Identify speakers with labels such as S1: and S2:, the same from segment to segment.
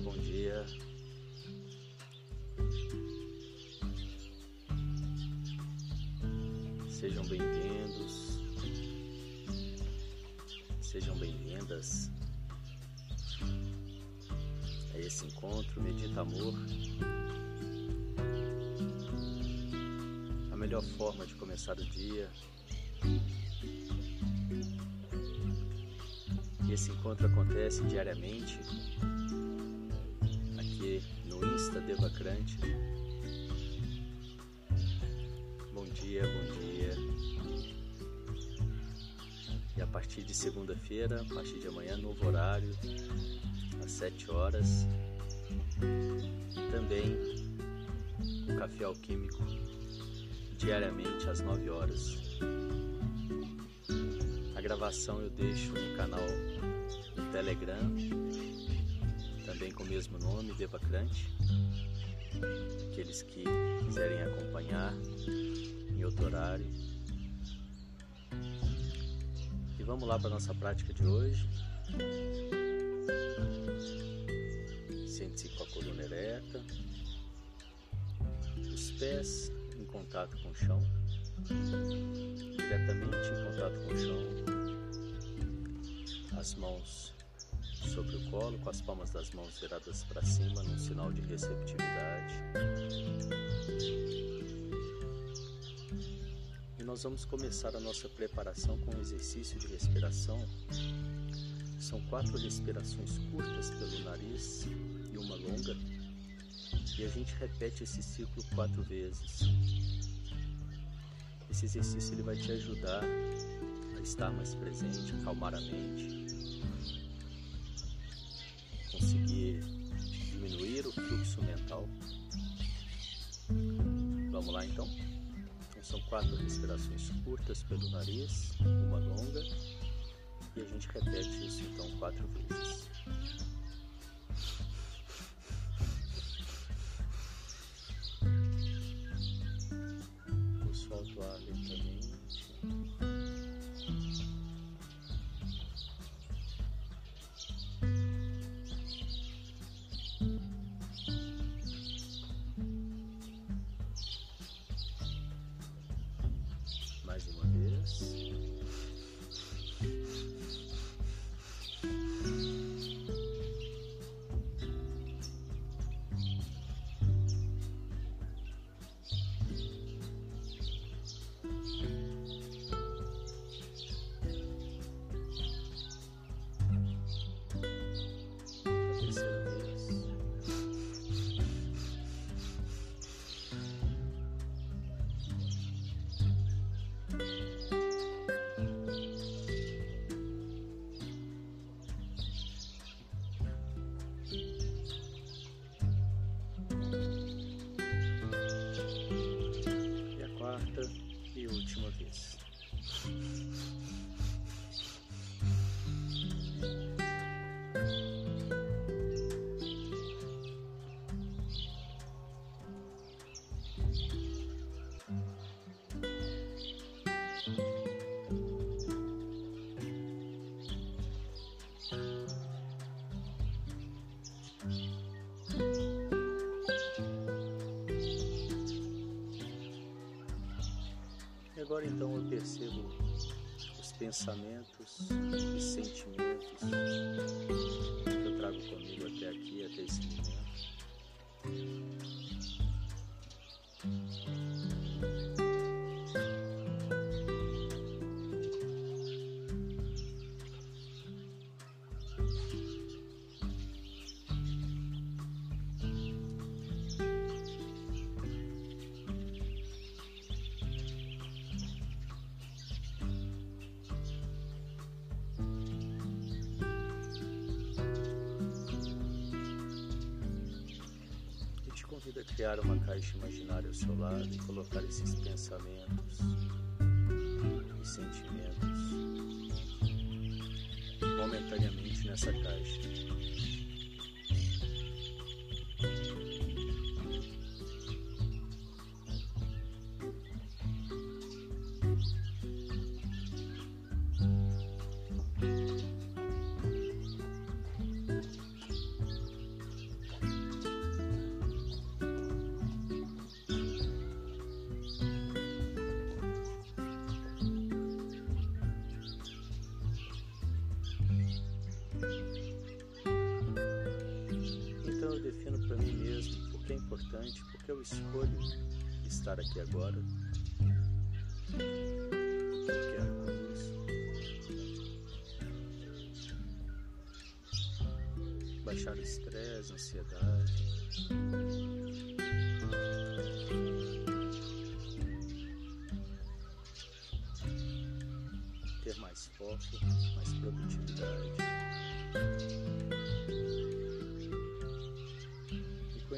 S1: bom dia. Sejam bem-vindos, sejam bem-vindas a esse encontro Medita Amor. A melhor forma de começar o dia. E esse encontro acontece diariamente Insta Devacrante. Bom dia, bom dia. E a partir de segunda-feira, a partir de amanhã, novo horário, às 7 horas. Também o Café Alquímico, diariamente às 9 horas. A gravação eu deixo no canal do Telegram, também com o mesmo nome, Devacrante. Aqueles que quiserem acompanhar em outro horário. E vamos lá para a nossa prática de hoje. Sente-se com a coluna ereta, os pés em contato com o chão, diretamente em contato com o chão, as mãos sobre o colo, com as palmas das mãos viradas para cima, num sinal de receptividade. E nós vamos começar a nossa preparação com um exercício de respiração. São quatro respirações curtas pelo nariz e uma longa. E a gente repete esse ciclo quatro vezes. Esse exercício ele vai te ajudar a estar mais presente, acalmar a mente, conseguir diminuir o fluxo mental. Vamos lá então? então? São quatro respirações curtas pelo nariz, uma longa, e a gente repete isso então quatro vezes. Agora então eu percebo os pensamentos e sentimentos que eu trago comigo até aqui, até esse momento. Criar uma caixa imaginária ao seu lado e colocar esses pensamentos e sentimentos momentaneamente nessa caixa.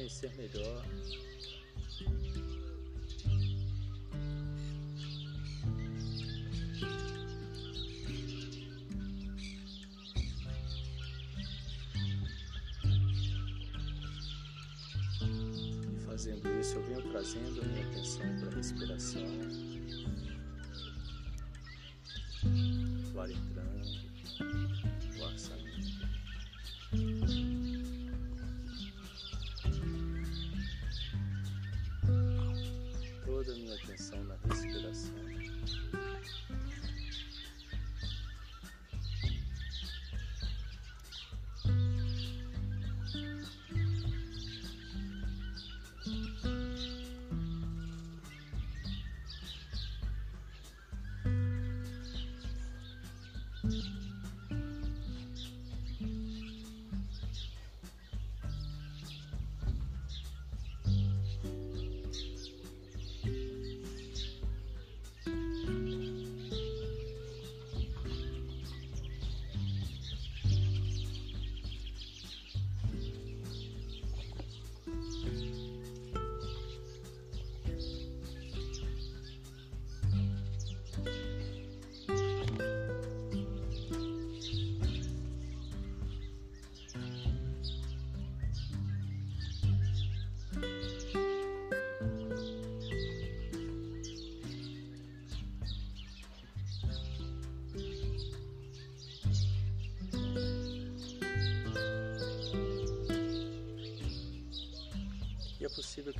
S1: Conhecer melhor fazendo isso, eu venho trazendo a minha atenção para a respiração.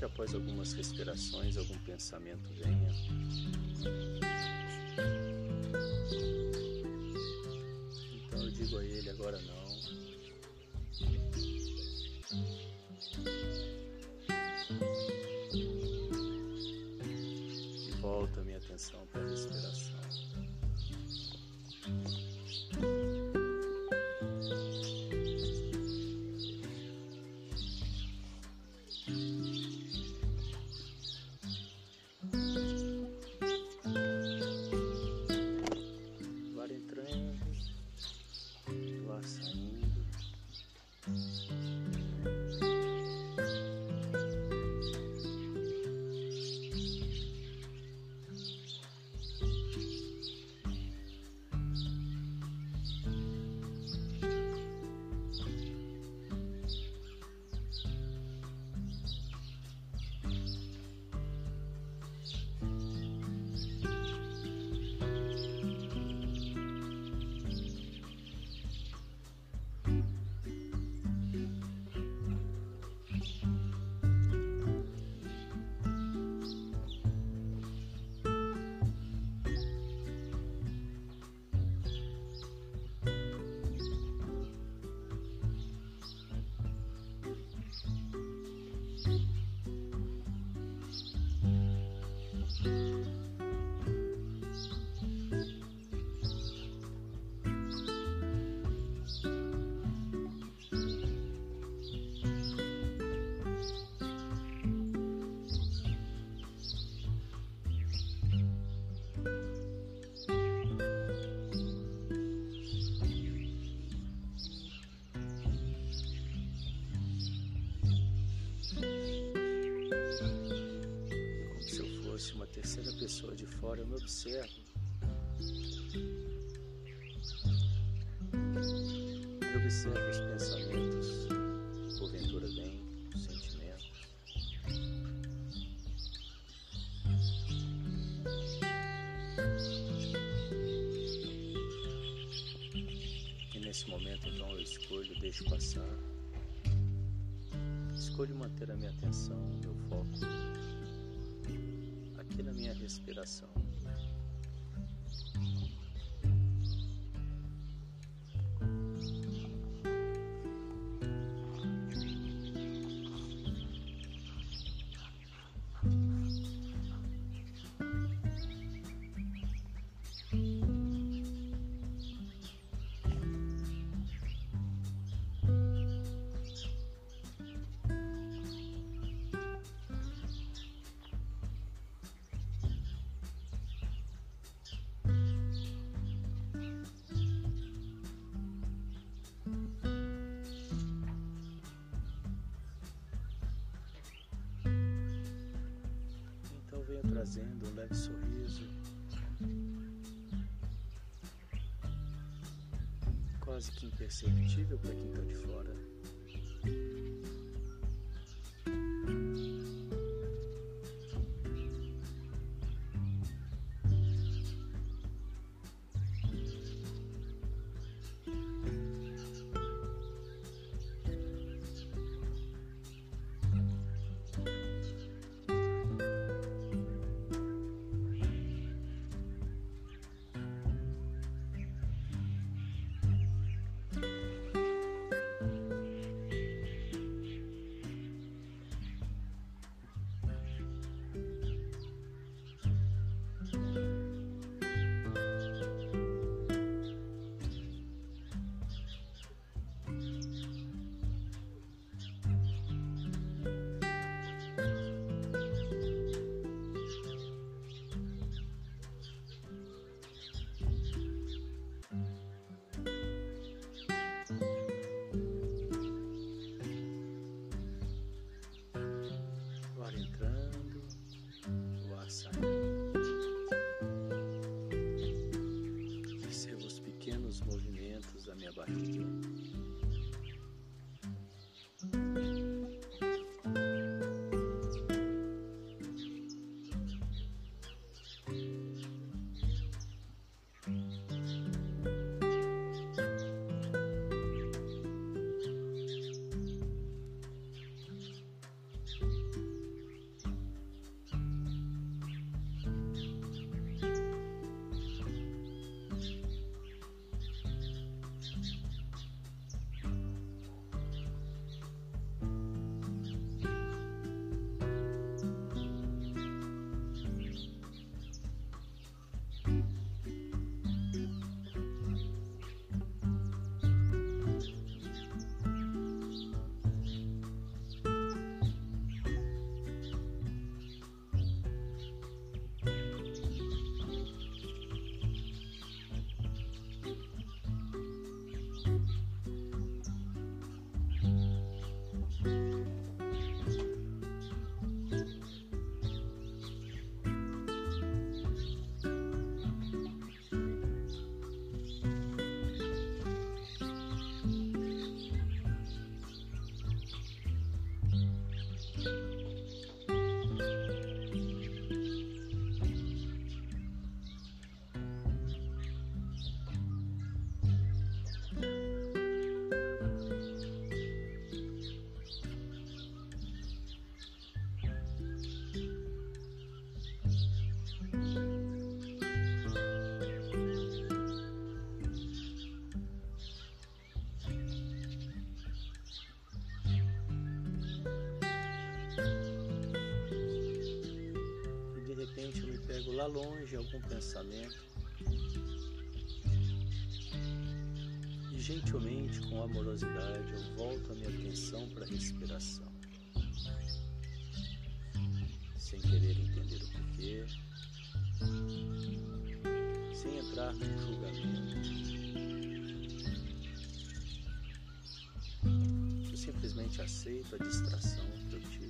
S1: Que após algumas respirações algum pensamento venha. Então eu digo a ele agora não. E volto a minha atenção para terceira pessoa de fora, eu me observo. Eu observo os pensamentos, porventura vem, os sentimentos. E nesse momento, então, eu escolho, deixo passar. Escolho manter a minha atenção, o meu foco respiração. Trazendo um leve sorriso, quase que imperceptível para quem está de fora. Lá longe algum pensamento. E gentilmente, com amorosidade, eu volto a minha atenção para a respiração, sem querer entender o porquê, sem entrar no julgamento. Eu simplesmente aceito a distração que eu tive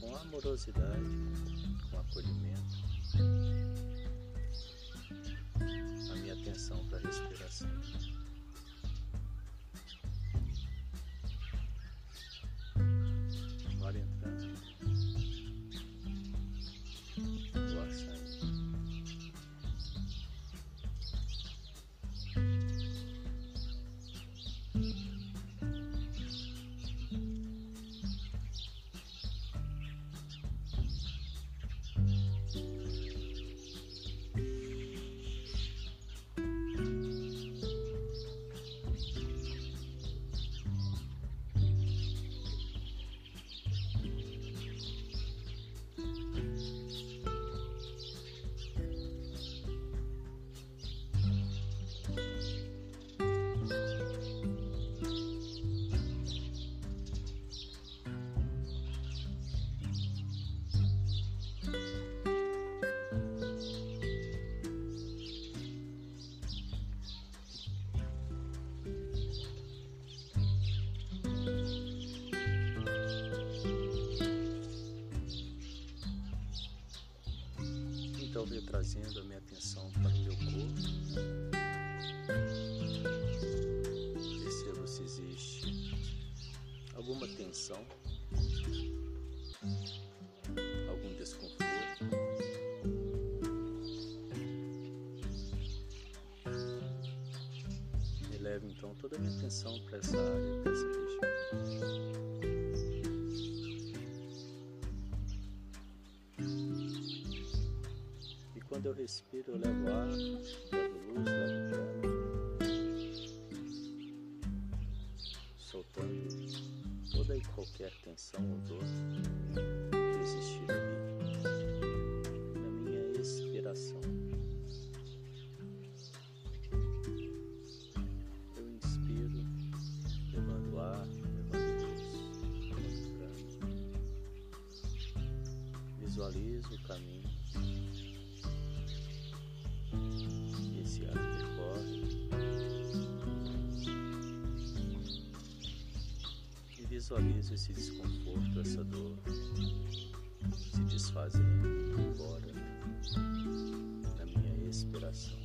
S1: com amorosidade, com acolhimento, a minha atenção para a respiração. Trazendo a minha atenção para o meu corpo. Perceba se existe alguma tensão, algum desconforto. E leve então toda a minha atenção para essa área, para essa região. Quando eu respiro, eu levo ar, levo luz, levo prana, soltando toda e qualquer tensão ou dor que existir ali na minha expiração. Eu inspiro, levando ar, levando luz. Visualizo o caminho visualizo esse desconforto, essa dor se desfazendo, embora na minha expiração.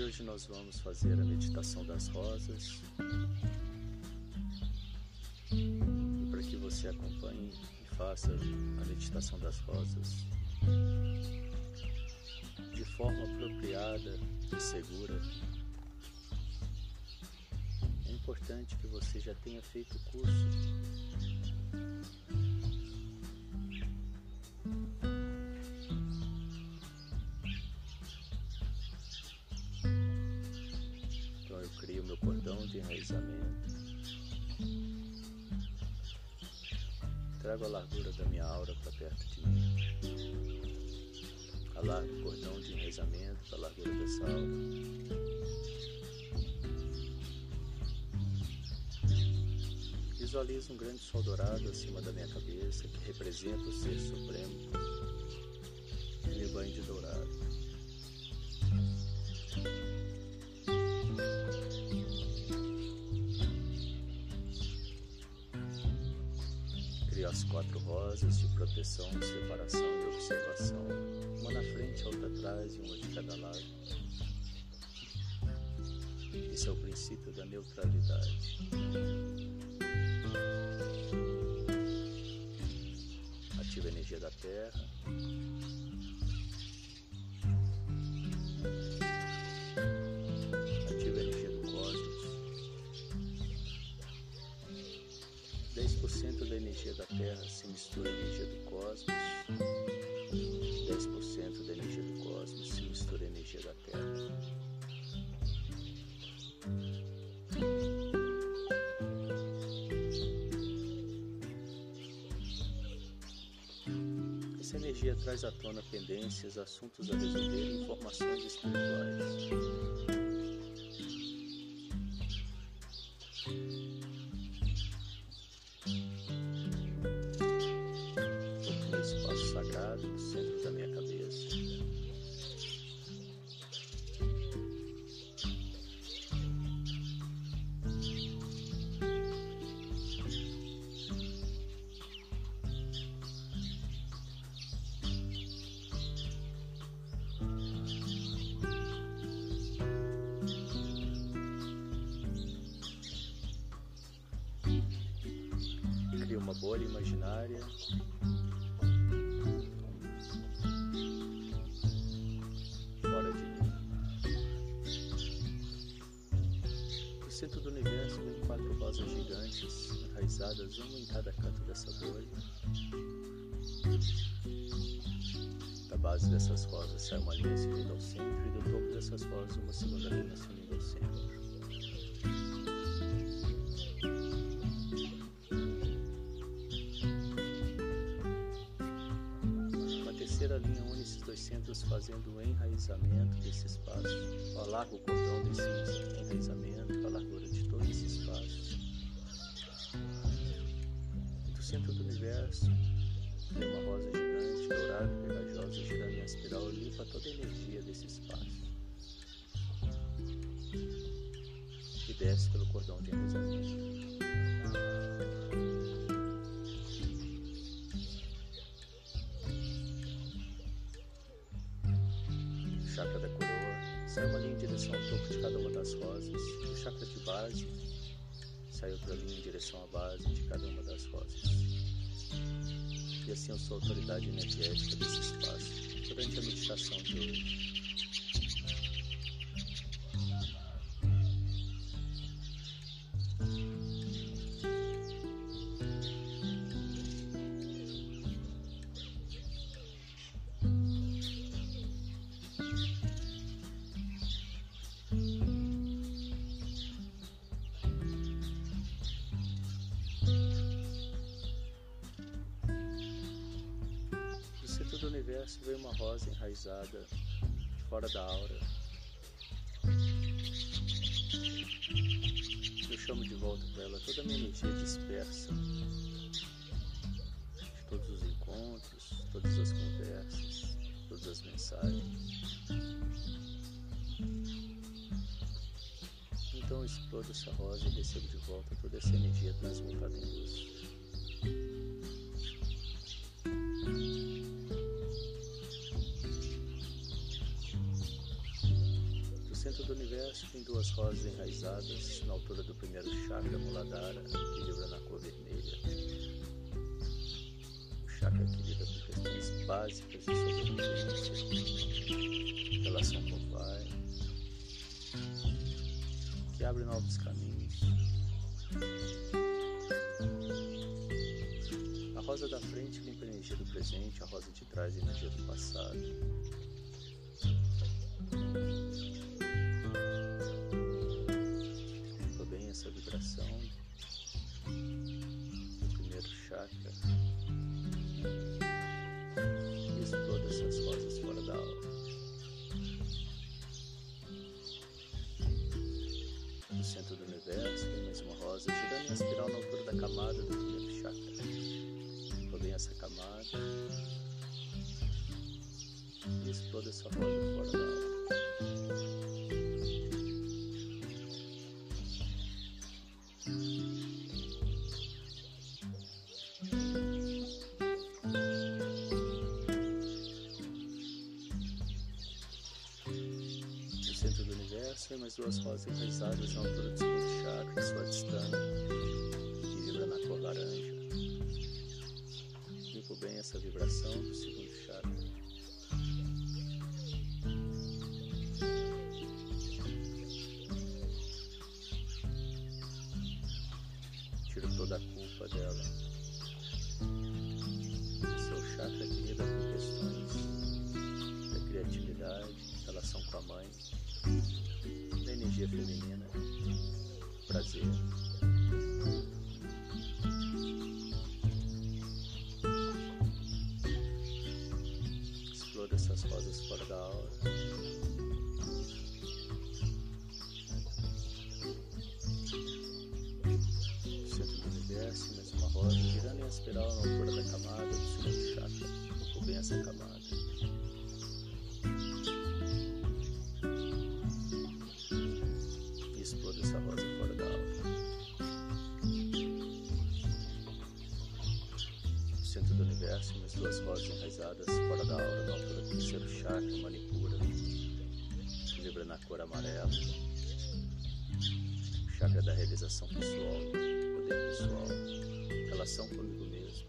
S1: Hoje nós vamos fazer a meditação das rosas. E para que você acompanhe e faça a meditação das rosas de forma apropriada e segura, é importante que você já tenha feito o curso enraizamento. Trago a largura da minha aura para perto de mim. Alargo o cordão de enraizamento para a largura dessa aura. Visualizo um grande sol dourado acima da minha cabeça que representa o Ser Supremo me banho de dourado. As quatro rosas de proteção, separação e observação, uma na frente, outra atrás e uma de cada lado. Esse é o princípio da neutralidade. Ativa a energia da Terra. Energia da Terra se mistura à energia do cosmos, 10% da energia do cosmos se mistura à energia da Terra. Essa energia traz à tona pendências, assuntos a resolver e informações espirituais. Bolha imaginária. Fora de mim. Do centro do universo vem quatro rosas gigantes, enraizadas uma em cada canto dessa bolha. Da base dessas rosas sai uma linha se unindo ao centro, e do topo dessas rosas uma segunda linha se unindo ao centro. Dois centros fazendo o enraizamento desse espaço. Alarga o cordão desse enraizamento, a largura de todo esse espaço. E do centro do universo tem uma rosa gigante, dourada pegajosa, girando em espiral, limpa toda a energia desse espaço. E desce pelo cordão de enraizamento. Rosas. Do chakra de base, sai outra linha em direção à base de cada uma das rosas. E assim eu sou a autoridade energética desse espaço durante a meditação de hoje. Todas as conversas, todas as mensagens. Então eu explodo essa rosa e recebo de volta toda essa energia transmutada em luz. centro do universo tem duas rosas enraizadas na altura do primeiro chakra Muladhara, que vibra na cor vermelha. O chakra que lida questões básicas de sobrevivência, relação com o Pai, que abre novos caminhos. A rosa da frente limpa a energia do presente, a rosa de trás a energia do passado. essa vibração do primeiro chakra aula. No centro do universo tem mais uma rosa girando em espiral na altura da camada do primeiro chakra. Rodeia essa camada e exploda essa rosa fora da aula. Mais duas rosas enraizadas na altura do segundo chakra, sua distância, que vibra na cor laranja. Limpo bem essa vibração do segundo feminina, prazer. Explora essas rosas fora da aura. Centro do universo, mais uma rosa, girando em espiral na altura da camada do segundo chakra. Ocupa bem essa camada. Chakra, manipura, vibra na cor amarela. O chakra da realização pessoal, poder pessoal, relação comigo mesmo.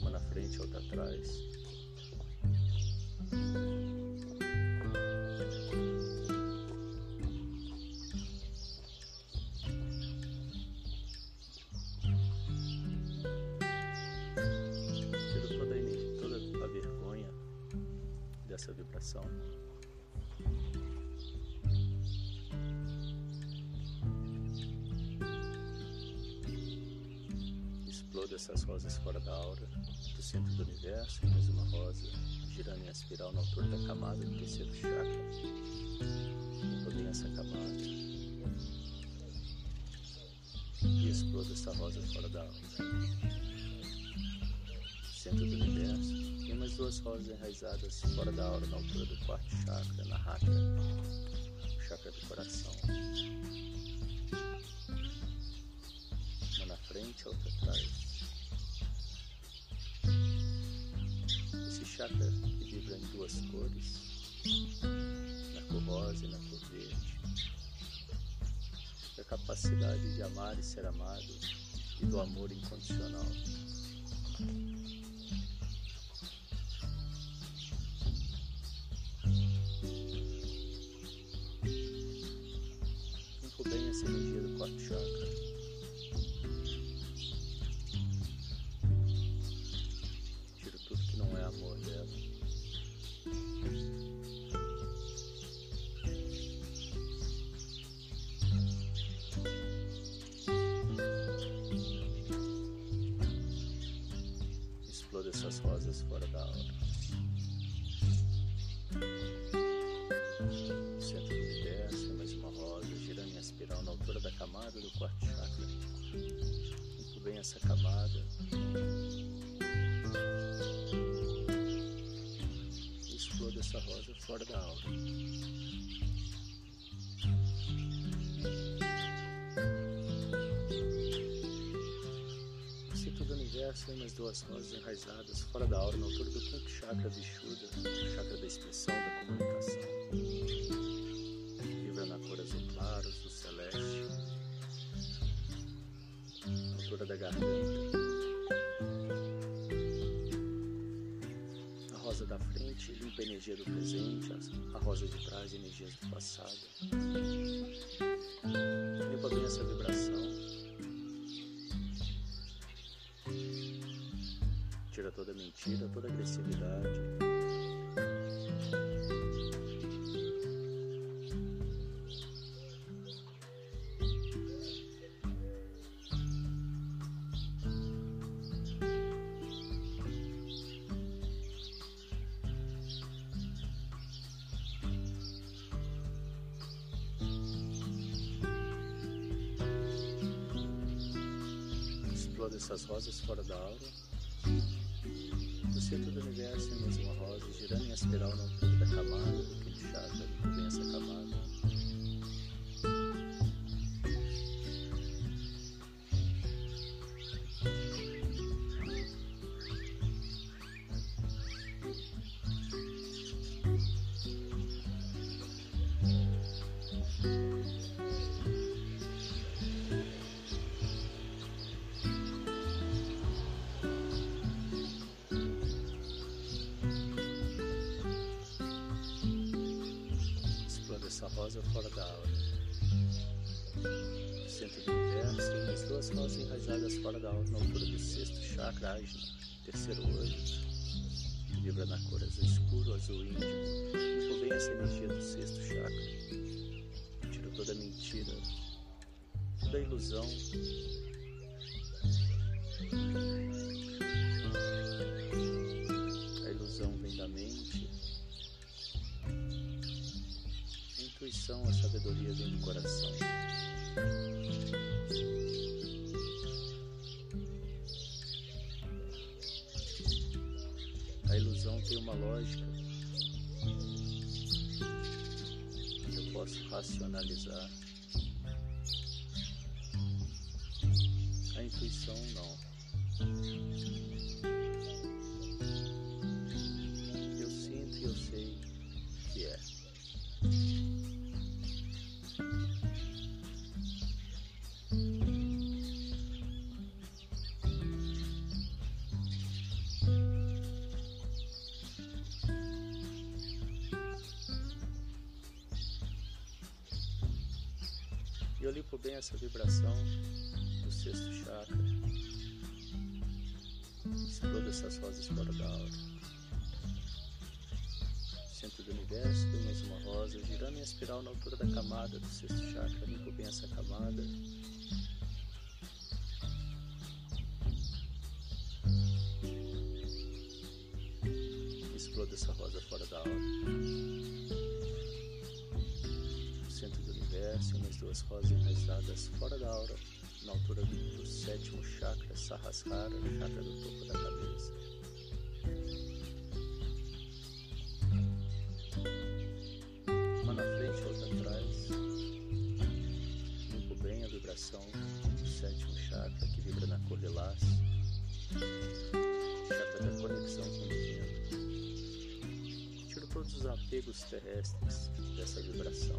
S1: Uma na frente, outra atrás. Vibração. Exploda essas rosas fora da aura, do centro do universo, mais uma rosa, girando em espiral na altura da camada do terceiro chakra. Bem essa camada. E exploda essa rosa fora da aura. Centro do universo, duas rosas enraizadas fora da aura na altura do quarto chakra, na rata, chakra do coração. Uma na frente, a outra atrás. Esse chakra que vibra em duas cores, na cor rosa e na cor verde. A capacidade de amar e ser amado e do amor incondicional. Quarto chakra. Tiro tudo que não é amor dela. Exploda essas rosas fora da aura. Essa camada. Exploda essa rosa fora da aura. Centro do universo, mais duas rosas enraizadas fora da aura na altura do quinto chakra Vishuddha, chakra da expressão, da comunicação vibra na cor azul claro, azul celeste, altura da garganta. A rosa da frente limpa a energia do presente, a rosa de trás energias do passado. Limpa bem essa vibração. Tira toda mentira, toda agressividade. Essas rosas fora da aura. No centro do universo tem mais uma rosa girando em espiral na altura da camada do quinto chakra. Limpa bem essa camada. Terceiro olho. Vibra na cor azul escuro, azul. Limpa bem essa energia do sexto chakra. Tira toda mentira, toda ilusão. A ilusão vem da mente. A intuição, a sabedoria vem do coração. Ilusão tem uma lógica que eu posso racionalizar. A intuição não. Essa vibração do sexto chakra. Explodo essas rosas fora da aura. Centro do universo, tem mais uma rosa, girando em espiral na altura da camada do sexto chakra. Limpo bem essa camada. Explodo essa rosa fora da aura centro do universo, umas duas rosas enraizadas fora da aura, na altura do sétimo chakra, Sahasrara, chakra do topo da cabeça. Uma na frente, outra atrás. Limpo bem a vibração do sétimo chakra que vibra na cor lilás, chakra da conexão com o divino tiro todos os apegos terrestres dessa vibração.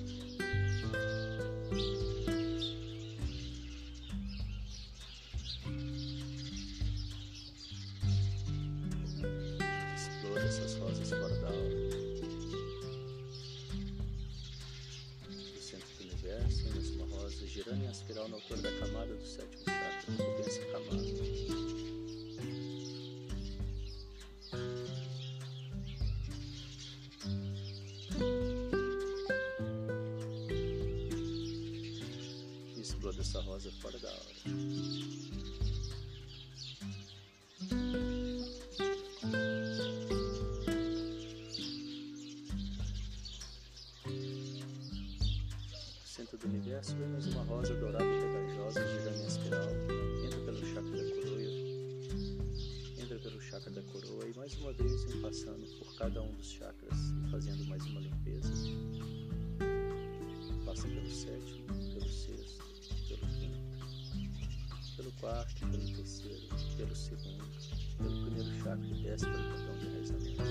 S1: mais uma vez passando por cada um dos chakras e fazendo mais uma limpeza. Passa pelo sétimo, pelo sexto, pelo quinto, pelo quarto, pelo terceiro, pelo segundo, pelo primeiro chakra e desce pelo botão de enraizamento.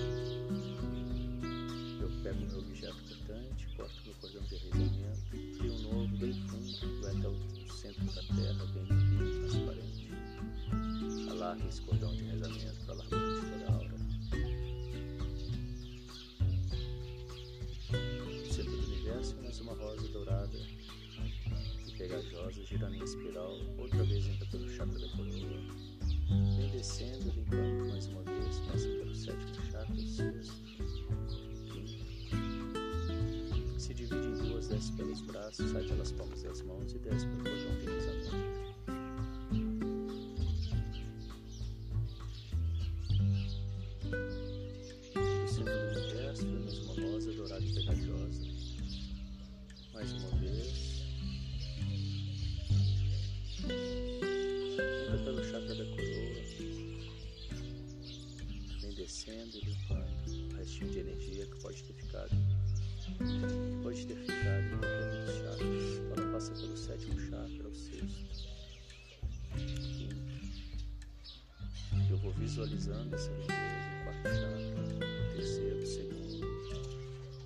S1: Eu pego meu objeto cortante, corto meu cordão de enraizamento, crio um novo bem fundo, vai até o centro da terra, bem limpinho, transparente. Alargue esse cordão de enraizamento em espiral, outra vez entra pelo chakra da coroa, vem descendo, limpando Da coroa. Vem descendo e limpando restinho de energia que pode ter ficado. Pode ter ficado em qualquer dos chakras. Ela passa pelo sétimo chakra, o sexto. Quinto. Eu vou visualizando essa limpeza, o quarto chakra, o terceiro, o segundo,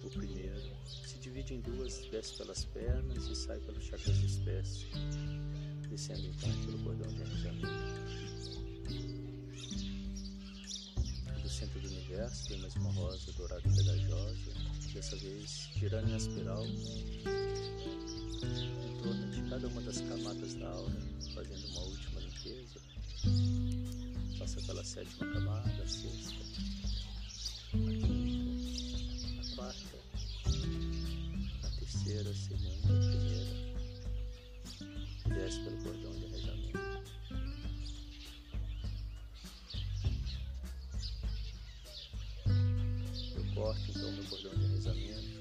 S1: o primeiro. Se divide em duas, desce pelas pernas e sai pelos chakras dos descendo então pelo cordão de enraizamento. Do centro do universo vem mais uma rosa dourada e pegajosa, dessa vez girando em espiral em torno de cada uma das camadas da aura, fazendo uma última limpeza. Passa pela sétima camada, a sexta, a quinta, a quarta, a terceira, a segunda, Então meu cordão de enraizamento,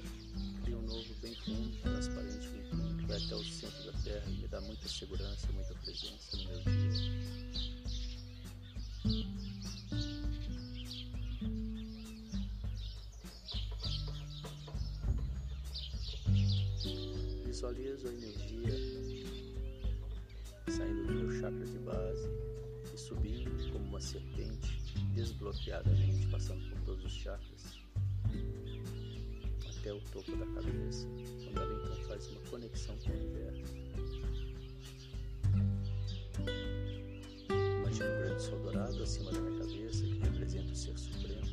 S1: crio um novo bem fundo, transparente, limpinho, que vai até o centro da terra e me dá muita segurança, muita presença no meu dia. Visualizo a energia saindo do meu chakra de base e subindo como uma serpente, desbloqueadamente, passando por todos os chakras, até o topo da cabeça, quando ela então faz uma conexão com o universo. Imagina um grande sol dourado acima da minha cabeça, que representa o Ser Supremo,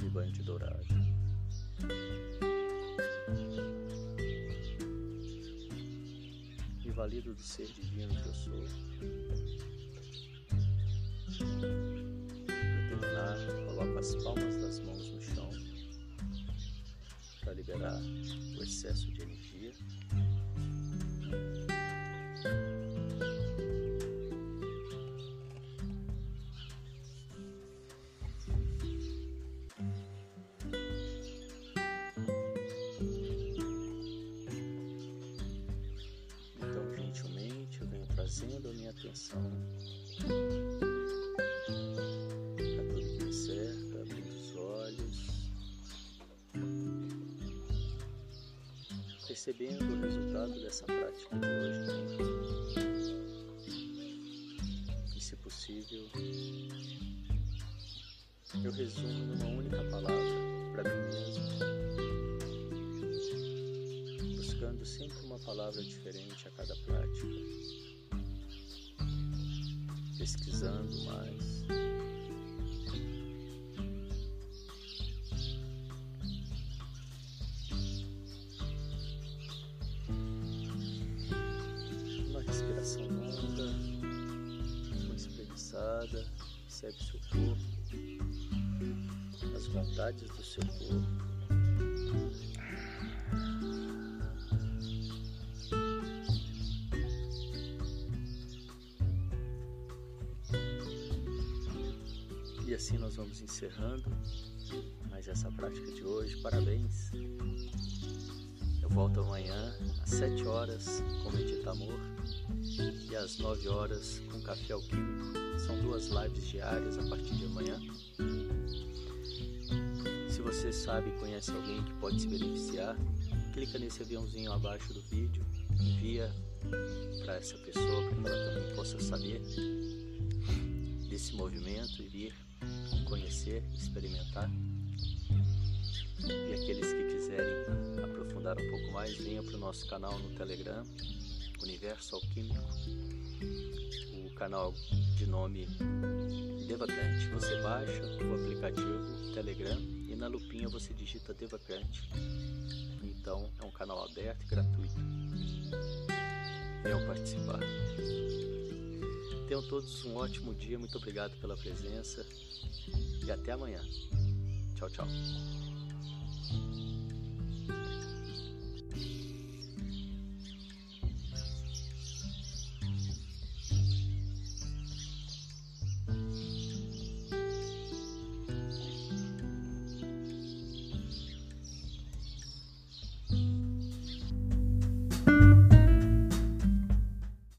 S1: me banho de dourado. inválido valido do ser divino que eu sou. Excesso de energia. trazendo a minha atenção percebendo o resultado dessa prática de hoje. E se possível, eu resumo numa única palavra para mim mesmo buscando sempre uma palavra diferente a cada prática pesquisando mais. Vontades do seu corpo. E assim nós vamos encerrando mais essa prática de hoje. Parabéns! Eu volto amanhã às 7 horas com Medita Amor e às 9 horas com Café Alquímico. São duas lives diárias a partir de amanhã. Se você sabe conhece alguém que pode se beneficiar, clica nesse aviãozinho abaixo do vídeo, envia para essa pessoa para que ela também possa saber desse movimento e vir conhecer, experimentar. E aqueles que quiserem aprofundar um pouco mais, venha para o nosso canal no Telegram, Universo Alquímico, canal de nome Devacrante. Você baixa o aplicativo Telegram e na lupinha você digita Devacrante. Então é um canal aberto e gratuito. Venham participar. Tenham todos um ótimo dia, muito obrigado pela presença e até amanhã. Tchau, tchau.